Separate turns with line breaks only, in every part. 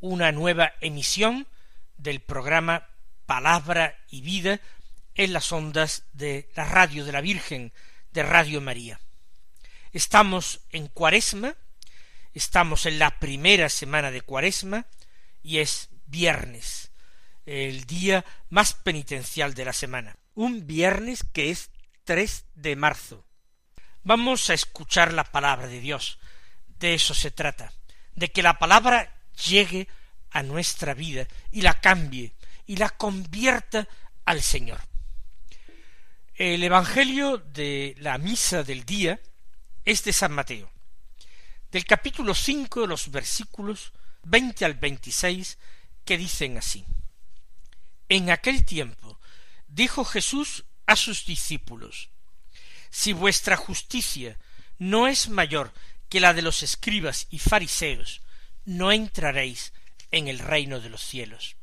una nueva emisión del programa Palabra y Vida en las ondas de la radio de la Virgen, de Radio María. Estamos en Cuaresma, estamos en la primera semana de Cuaresma y es viernes, el día más penitencial de la semana. Un viernes que es 3 de marzo. Vamos a escuchar la palabra de Dios. De eso se trata, de que la palabra llegue a nuestra vida y la cambie y la convierta al Señor. El Evangelio de la misa del día es de San Mateo, del capítulo cinco, los versículos veinte al veintiséis, que dicen así. En aquel tiempo dijo Jesús a sus discípulos, Si vuestra justicia no es mayor que la de los escribas y fariseos, no entraréis en el reino de los cielos.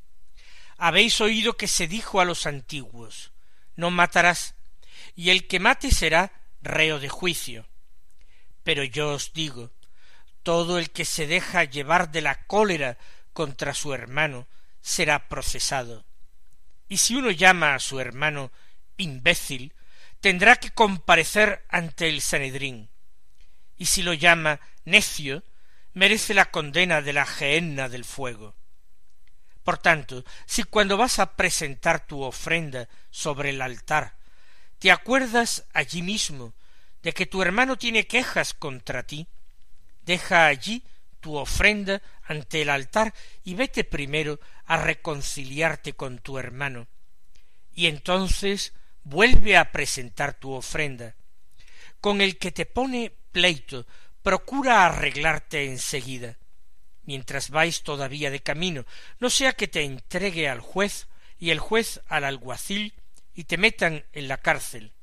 Habéis oído que se dijo a los antiguos, No matarás, y el que mate será reo de juicio. Pero yo os digo, todo el que se deja llevar de la cólera contra su hermano será procesado. Y si uno llama a su hermano imbécil, tendrá que comparecer ante el Sanedrín. Y si lo llama necio, merece la condena de la gehenna del fuego. Por tanto, si cuando vas a presentar tu ofrenda sobre el altar te acuerdas allí mismo de que tu hermano tiene quejas contra ti, deja allí tu ofrenda ante el altar y vete primero a reconciliarte con tu hermano, y entonces vuelve a presentar tu ofrenda. Con el que te pone pleito, procura arreglarte enseguida, mientras vais todavía de camino, no sea que te entregue al juez y el juez al alguacil y te metan en la cárcel.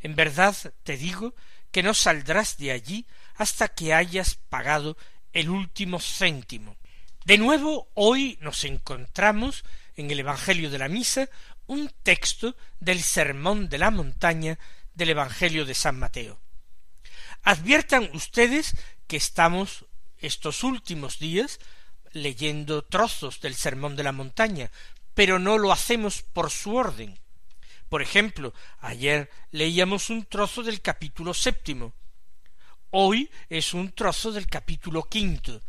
En verdad te digo que no saldrás de allí hasta que hayas pagado el último céntimo. De nuevo, hoy nos encontramos en el Evangelio de la Misa un texto del Sermón de la Montaña del Evangelio de San Mateo. Adviertan ustedes que estamos estos últimos días leyendo trozos del Sermón de la Montaña, pero no lo hacemos por su orden. Por ejemplo, ayer leíamos un trozo del capítulo séptimo. Hoy es un trozo del capítulo quinto.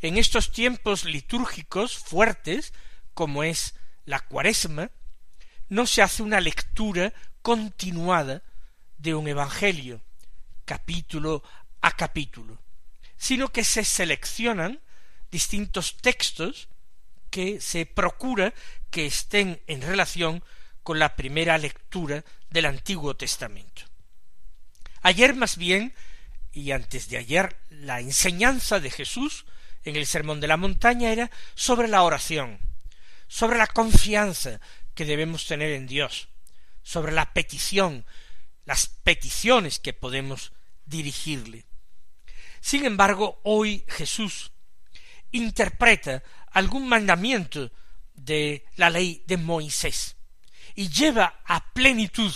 En estos tiempos litúrgicos fuertes, como es la cuaresma, no se hace una lectura continuada de un evangelio, capítulo a capítulo, sino que se seleccionan distintos textos que se procura que estén en relación con la primera lectura del Antiguo Testamento. Ayer más bien, y antes de ayer, la enseñanza de Jesús en el Sermón de la Montaña era sobre la oración, sobre la confianza que debemos tener en Dios, sobre la petición, las peticiones que podemos dirigirle. Sin embargo, hoy Jesús interpreta algún mandamiento de la ley de Moisés y lleva a plenitud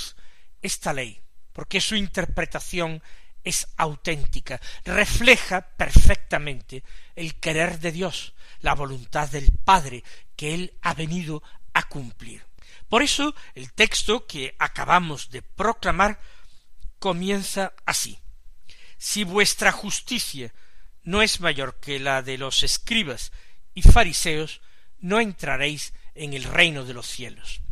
esta ley, porque su interpretación es auténtica, refleja perfectamente el querer de Dios, la voluntad del Padre que Él ha venido a cumplir. Por eso el texto que acabamos de proclamar comienza así. Si vuestra justicia no es mayor que la de los escribas y fariseos, no entraréis en el reino de los cielos.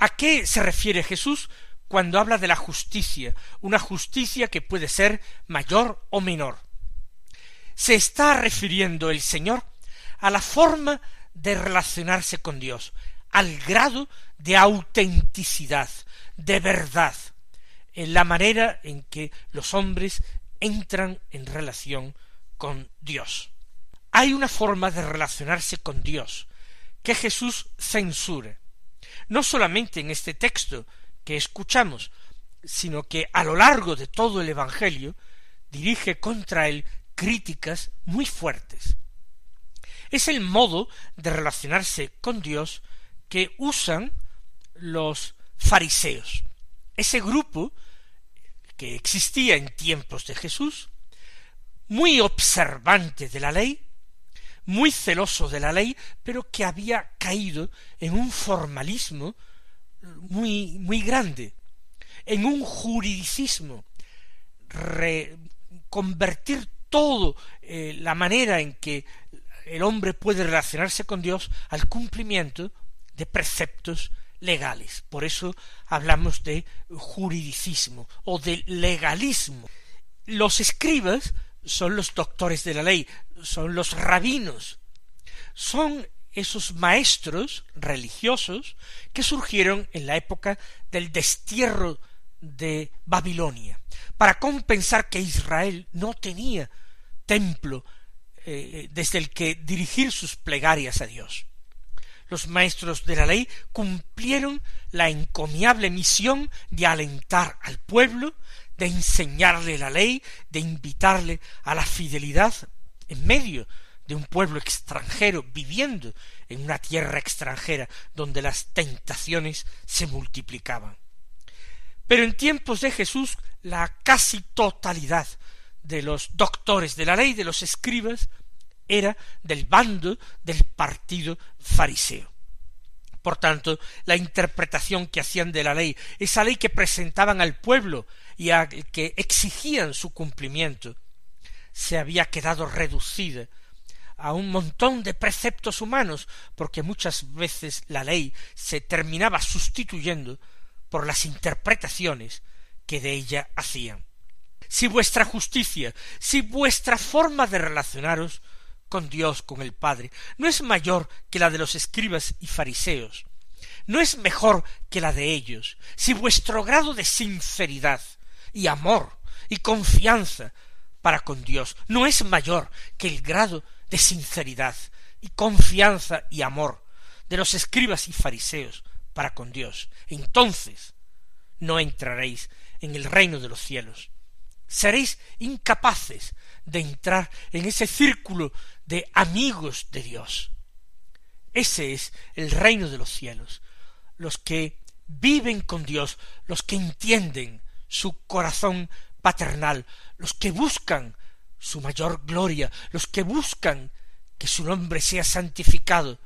¿A qué se refiere Jesús cuando habla de la justicia? Una justicia que puede ser mayor o menor. Se está refiriendo el Señor a la forma de relacionarse con Dios, al grado de autenticidad, de verdad, en la manera en que los hombres entran en relación con Dios. hay una forma de relacionarse con Dios que Jesús censura, no solamente en este texto que escuchamos, sino que a lo largo de todo el Evangelio dirige contra él críticas muy fuertes. Es el modo de relacionarse con Dios que usan los fariseos. Ese grupo que existía en tiempos de Jesús, muy observante de la ley, muy celoso de la ley, pero que había caído en un formalismo muy, muy grande, en un juridicismo, convertir todo eh, la manera en que el hombre puede relacionarse con Dios al cumplimiento de preceptos legales. Por eso hablamos de juridicismo o de legalismo. Los escribas son los doctores de la ley, son los rabinos, son esos maestros religiosos que surgieron en la época del destierro de Babilonia, para compensar que Israel no tenía templo eh, desde el que dirigir sus plegarias a Dios. Los maestros de la ley cumplieron la encomiable misión de alentar al pueblo, de enseñarle la ley, de invitarle a la fidelidad en medio de un pueblo extranjero viviendo en una tierra extranjera donde las tentaciones se multiplicaban. Pero en tiempos de Jesús la casi totalidad de los doctores de la ley, de los escribas, era del bando del partido fariseo. Por tanto, la interpretación que hacían de la ley, esa ley que presentaban al pueblo y a que exigían su cumplimiento, se había quedado reducida a un montón de preceptos humanos, porque muchas veces la ley se terminaba sustituyendo por las interpretaciones que de ella hacían si vuestra justicia, si vuestra forma de relacionaros con Dios, con el Padre, no es mayor que la de los escribas y fariseos, no es mejor que la de ellos, si vuestro grado de sinceridad y amor y confianza para con Dios no es mayor que el grado de sinceridad y confianza y amor de los escribas y fariseos para con Dios, entonces no entraréis en el reino de los cielos. Seréis incapaces de entrar en ese círculo de amigos de Dios. Ese es el reino de los cielos. Los que viven con Dios, los que entienden su corazón paternal, los que buscan su mayor gloria, los que buscan que su nombre sea santificado,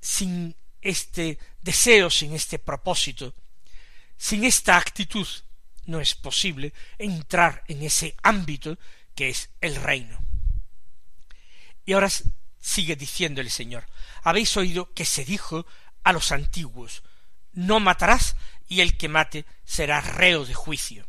sin este deseo, sin este propósito, sin esta actitud, no es posible entrar en ese ámbito que es el reino. Y ahora sigue diciendo el Señor, habéis oído que se dijo a los antiguos, no matarás y el que mate será reo de juicio.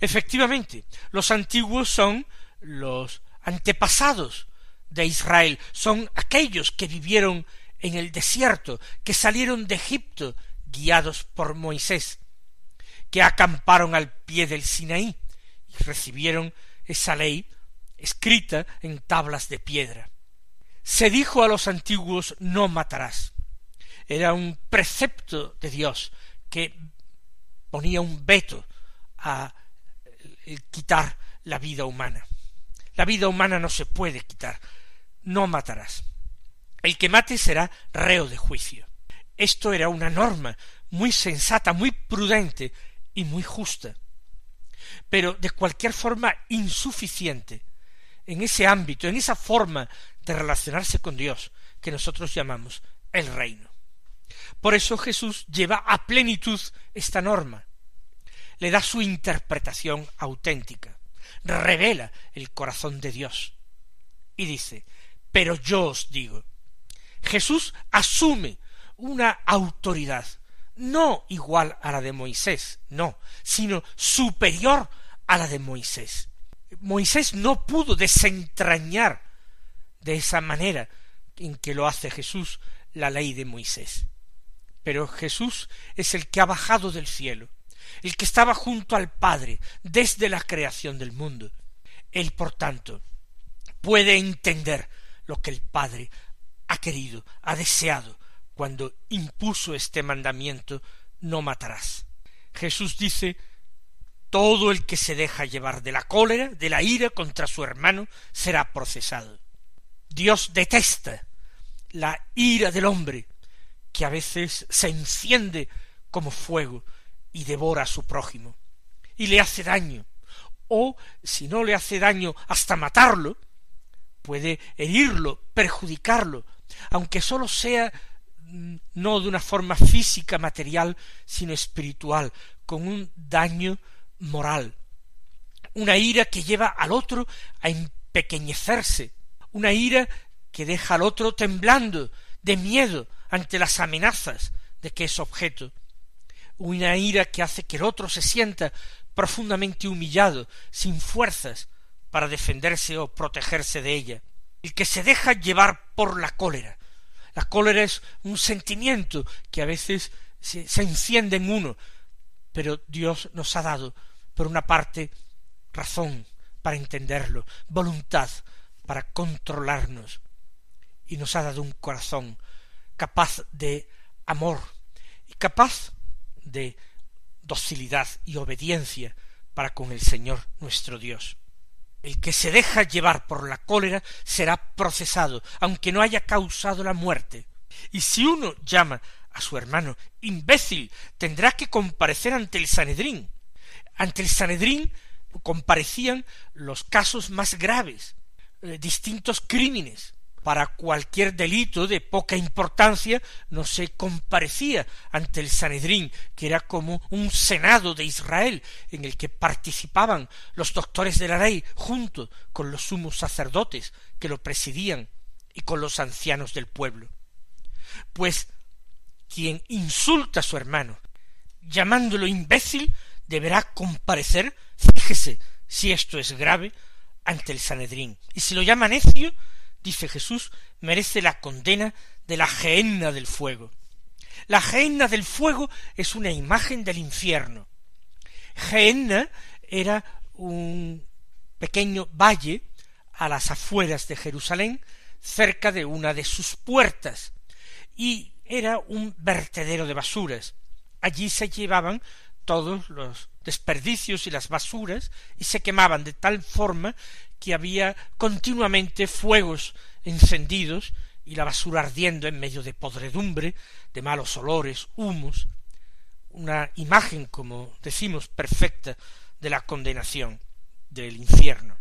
Efectivamente, los antiguos son los antepasados de Israel, son aquellos que vivieron en el desierto, que salieron de Egipto guiados por Moisés, que acamparon al pie del Sinaí y recibieron esa ley escrita en tablas de piedra. Se dijo a los antiguos no matarás. Era un precepto de Dios que ponía un veto a quitar la vida humana. La vida humana no se puede quitar. No matarás. El que mate será reo de juicio. Esto era una norma muy sensata, muy prudente y muy justa, pero de cualquier forma insuficiente en ese ámbito, en esa forma de relacionarse con Dios que nosotros llamamos el reino. Por eso Jesús lleva a plenitud esta norma, le da su interpretación auténtica, revela el corazón de Dios y dice, pero yo os digo, Jesús asume una autoridad no igual a la de Moisés, no, sino superior a la de Moisés. Moisés no pudo desentrañar de esa manera en que lo hace Jesús la ley de Moisés. Pero Jesús es el que ha bajado del cielo, el que estaba junto al Padre desde la creación del mundo. Él, por tanto, puede entender lo que el Padre ha querido, ha deseado, cuando impuso este mandamiento, no matarás. Jesús dice, todo el que se deja llevar de la cólera, de la ira contra su hermano, será procesado. Dios detesta la ira del hombre, que a veces se enciende como fuego y devora a su prójimo, y le hace daño, o si no le hace daño hasta matarlo, puede herirlo, perjudicarlo, aunque sólo sea mm, no de una forma física, material, sino espiritual, con un daño moral, una ira que lleva al otro a empequeñecerse, una ira que deja al otro temblando de miedo ante las amenazas de que es objeto, una ira que hace que el otro se sienta profundamente humillado, sin fuerzas para defenderse o protegerse de ella, el que se deja llevar por la cólera. La cólera es un sentimiento que a veces se, se enciende en uno, pero Dios nos ha dado, por una parte, razón para entenderlo, voluntad para controlarnos, y nos ha dado un corazón capaz de amor y capaz de docilidad y obediencia para con el Señor nuestro Dios. El que se deja llevar por la cólera será procesado, aunque no haya causado la muerte. Y si uno llama a su hermano imbécil, tendrá que comparecer ante el Sanedrín. Ante el Sanedrín comparecían los casos más graves, eh, distintos crímenes, para cualquier delito de poca importancia no se comparecía ante el Sanedrín, que era como un senado de Israel, en el que participaban los doctores de la ley junto con los sumos sacerdotes que lo presidían y con los ancianos del pueblo. Pues quien insulta a su hermano, llamándolo imbécil, deberá comparecer, fíjese si esto es grave, ante el Sanedrín. Y si lo llama necio, dice Jesús, merece la condena de la gehenna del fuego. La gehenna del fuego es una imagen del infierno. Gehenna era un pequeño valle a las afueras de Jerusalén, cerca de una de sus puertas, y era un vertedero de basuras. Allí se llevaban todos los desperdicios y las basuras y se quemaban de tal forma que había continuamente fuegos encendidos y la basura ardiendo en medio de podredumbre, de malos olores, humos, una imagen, como decimos, perfecta de la condenación del infierno.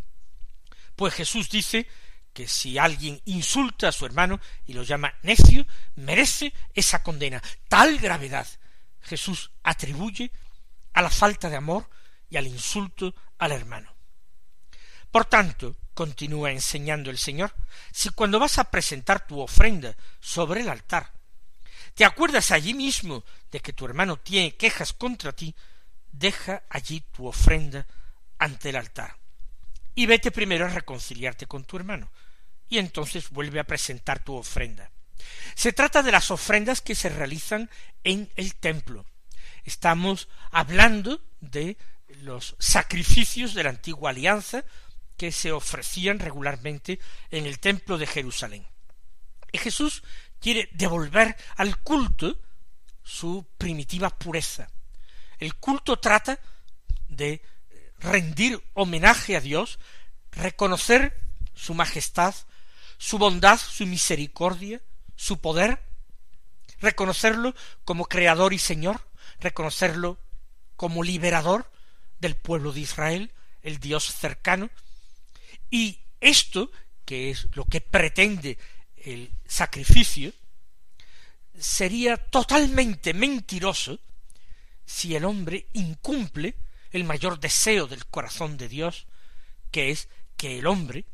Pues Jesús dice que si alguien insulta a su hermano y lo llama necio, merece esa condena. Tal gravedad Jesús atribuye a la falta de amor y al insulto al hermano. Por tanto, continúa enseñando el Señor, si cuando vas a presentar tu ofrenda sobre el altar, te acuerdas allí mismo de que tu hermano tiene quejas contra ti, deja allí tu ofrenda ante el altar. Y vete primero a reconciliarte con tu hermano, y entonces vuelve a presentar tu ofrenda. Se trata de las ofrendas que se realizan en el templo. Estamos hablando de los sacrificios de la antigua alianza, que se ofrecían regularmente en el templo de Jerusalén. Y Jesús quiere devolver al culto su primitiva pureza. El culto trata de rendir homenaje a Dios, reconocer su majestad, su bondad, su misericordia, su poder, reconocerlo como creador y señor, reconocerlo como liberador del pueblo de Israel, el Dios cercano, y esto, que es lo que pretende el sacrificio, sería totalmente mentiroso si el hombre incumple el mayor deseo del corazón de Dios, que es que el hombre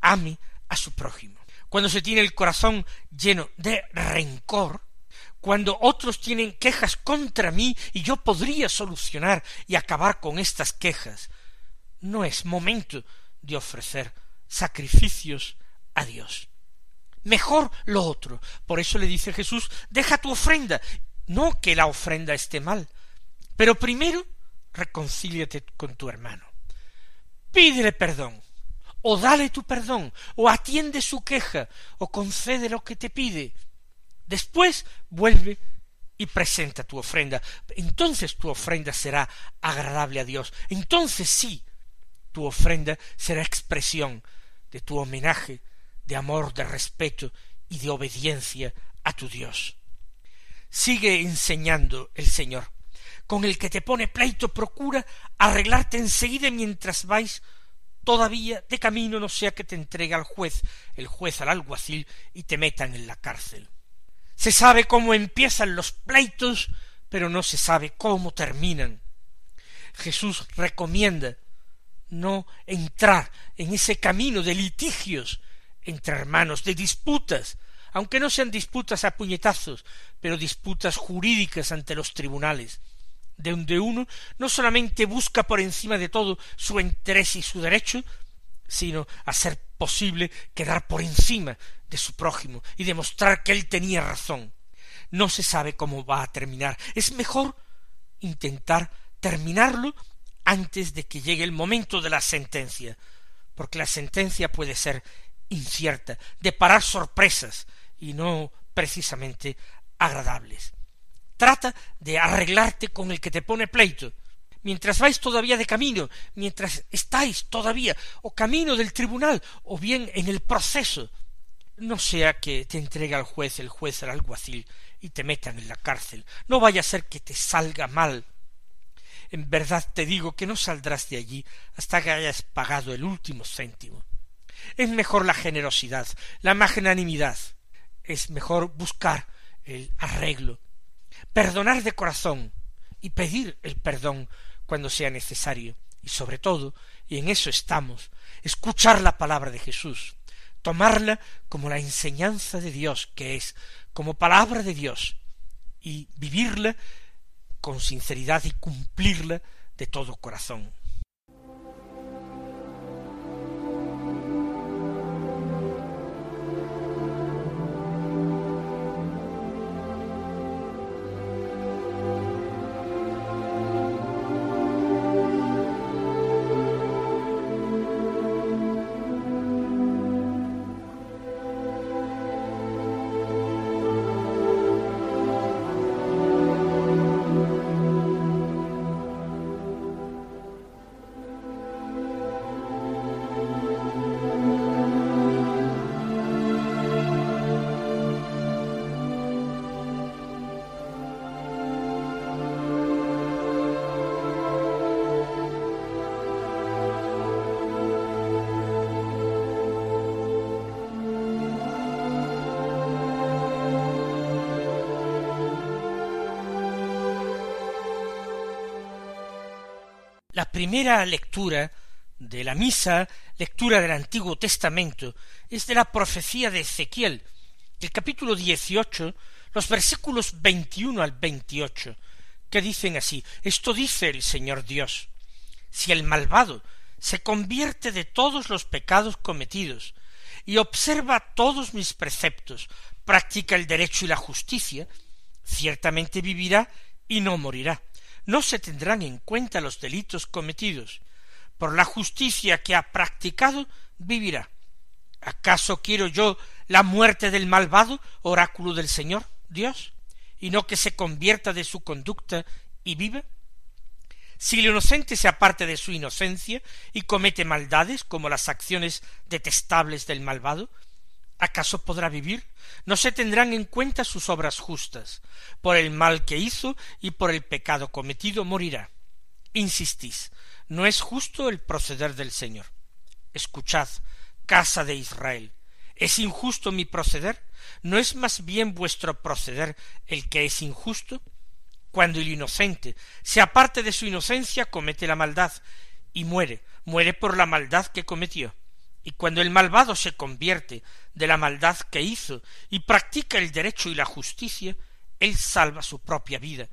ame a su prójimo. Cuando se tiene el corazón lleno de rencor, cuando otros tienen quejas contra mí y yo podría solucionar y acabar con estas quejas, no es momento de ofrecer sacrificios a Dios. Mejor lo otro. Por eso le dice Jesús, deja tu ofrenda. No que la ofrenda esté mal, pero primero reconcíliate con tu hermano. Pídele perdón. o dale tu perdón, o atiende su queja, o concede lo que te pide. Después vuelve y presenta tu ofrenda. Entonces tu ofrenda será agradable a Dios. Entonces sí, tu ofrenda será expresión de tu homenaje, de amor, de respeto y de obediencia a tu Dios. Sigue enseñando el Señor. Con el que te pone pleito procura arreglarte enseguida mientras vais todavía de camino no sea que te entregue al juez, el juez al alguacil y te metan en la cárcel. Se sabe cómo empiezan los pleitos, pero no se sabe cómo terminan. Jesús recomienda no entrar en ese camino de litigios entre hermanos, de disputas, aunque no sean disputas a puñetazos, pero disputas jurídicas ante los tribunales, de donde uno no solamente busca por encima de todo su interés y su derecho, sino hacer posible quedar por encima de su prójimo y demostrar que él tenía razón. No se sabe cómo va a terminar. Es mejor intentar terminarlo antes de que llegue el momento de la sentencia, porque la sentencia puede ser incierta, de parar sorpresas y no precisamente agradables. Trata de arreglarte con el que te pone pleito, mientras vais todavía de camino, mientras estáis todavía o camino del tribunal o bien en el proceso, no sea que te entregue al juez el juez al alguacil y te metan en la cárcel, no vaya a ser que te salga mal. En verdad te digo que no saldrás de allí hasta que hayas pagado el último céntimo. Es mejor la generosidad, la magnanimidad, es mejor buscar el arreglo, perdonar de corazón y pedir el perdón cuando sea necesario, y sobre todo, y en eso estamos, escuchar la palabra de Jesús, tomarla como la enseñanza de Dios que es, como palabra de Dios, y vivirla con sinceridad y cumplirla de todo corazón. La primera lectura de la misa, lectura del Antiguo Testamento, es de la profecía de Ezequiel, el capítulo dieciocho, los versículos veintiuno al veintiocho, que dicen así Esto dice el Señor Dios si el malvado se convierte de todos los pecados cometidos y observa todos mis preceptos, practica el derecho y la justicia, ciertamente vivirá y no morirá no se tendrán en cuenta los delitos cometidos. Por la justicia que ha practicado, vivirá. ¿Acaso quiero yo la muerte del malvado, oráculo del Señor, Dios, y no que se convierta de su conducta y viva? Si el inocente se aparte de su inocencia y comete maldades como las acciones detestables del malvado, ¿acaso podrá vivir? No se tendrán en cuenta sus obras justas. Por el mal que hizo y por el pecado cometido morirá. Insistís, no es justo el proceder del Señor. Escuchad, casa de Israel. ¿Es injusto mi proceder? ¿No es más bien vuestro proceder el que es injusto? Cuando el inocente se aparte de su inocencia comete la maldad y muere, muere por la maldad que cometió. Y cuando el malvado se convierte de la maldad que hizo y practica el derecho y la justicia, él salva su propia vida.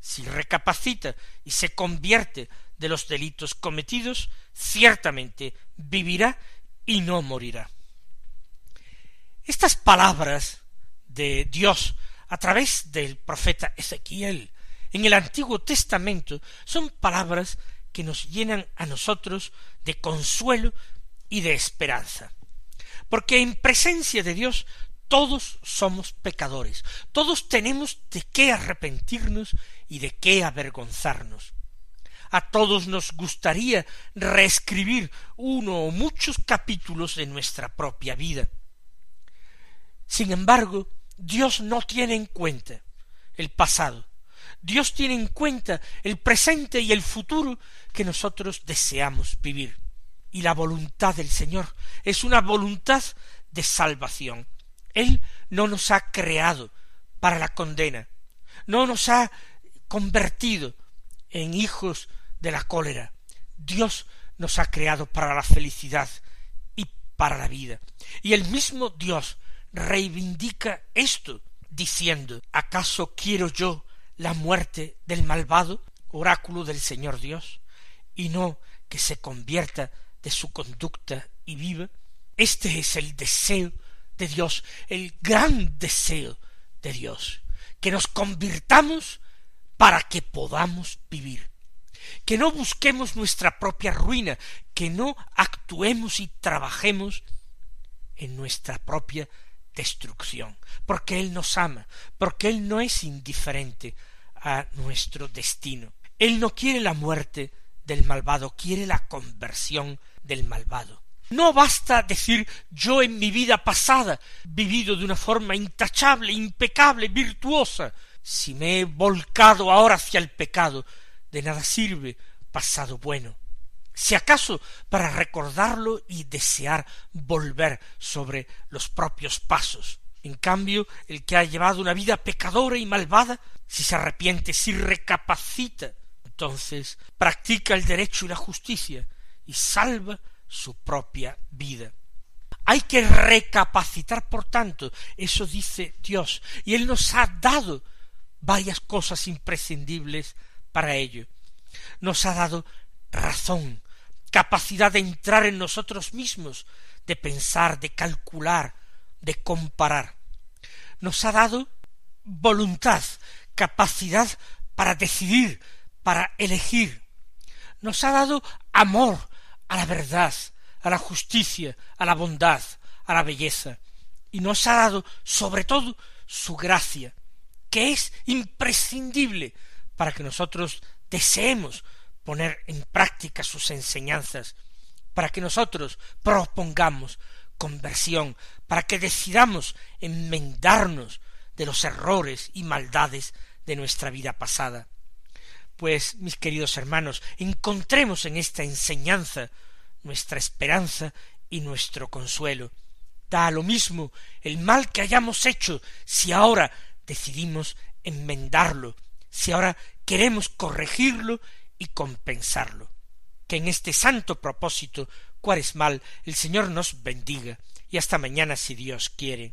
Si recapacita y se convierte de los delitos cometidos, ciertamente vivirá y no morirá. Estas palabras de Dios a través del profeta Ezequiel en el Antiguo Testamento son palabras que nos llenan a nosotros de consuelo y de esperanza. Porque en presencia de Dios todos somos pecadores, todos tenemos de qué arrepentirnos y de qué avergonzarnos. A todos nos gustaría reescribir uno o muchos capítulos de nuestra propia vida. Sin embargo, Dios no tiene en cuenta el pasado. Dios tiene en cuenta el presente y el futuro que nosotros deseamos vivir. Y la voluntad del Señor es una voluntad de salvación. Él no nos ha creado para la condena, no nos ha convertido en hijos de la cólera. Dios nos ha creado para la felicidad y para la vida. Y el mismo Dios reivindica esto, diciendo ¿Acaso quiero yo la muerte del malvado, oráculo del Señor Dios, y no que se convierta de su conducta y viva? Este es el deseo de Dios, el gran deseo de Dios, que nos convirtamos para que podamos vivir, que no busquemos nuestra propia ruina, que no actuemos y trabajemos en nuestra propia destrucción, porque Él nos ama, porque Él no es indiferente a nuestro destino. Él no quiere la muerte del malvado, quiere la conversión del malvado. No basta decir yo en mi vida pasada vivido de una forma intachable, impecable, virtuosa. Si me he volcado ahora hacia el pecado, de nada sirve pasado bueno si acaso para recordarlo y desear volver sobre los propios pasos. En cambio, el que ha llevado una vida pecadora y malvada, si se arrepiente, si recapacita, entonces practica el derecho y la justicia y salva su propia vida. Hay que recapacitar, por tanto, eso dice Dios, y Él nos ha dado varias cosas imprescindibles para ello. Nos ha dado razón, capacidad de entrar en nosotros mismos, de pensar, de calcular, de comparar. Nos ha dado voluntad, capacidad para decidir, para elegir. Nos ha dado amor a la verdad, a la justicia, a la bondad, a la belleza. Y nos ha dado, sobre todo, su gracia, que es imprescindible para que nosotros deseemos poner en práctica sus enseñanzas, para que nosotros propongamos conversión, para que decidamos enmendarnos de los errores y maldades de nuestra vida pasada. Pues, mis queridos hermanos, encontremos en esta enseñanza nuestra esperanza y nuestro consuelo. Da lo mismo el mal que hayamos hecho si ahora decidimos enmendarlo, si ahora queremos corregirlo y compensarlo. Que en este santo propósito cuaresmal el Señor nos bendiga y hasta mañana si Dios quiere.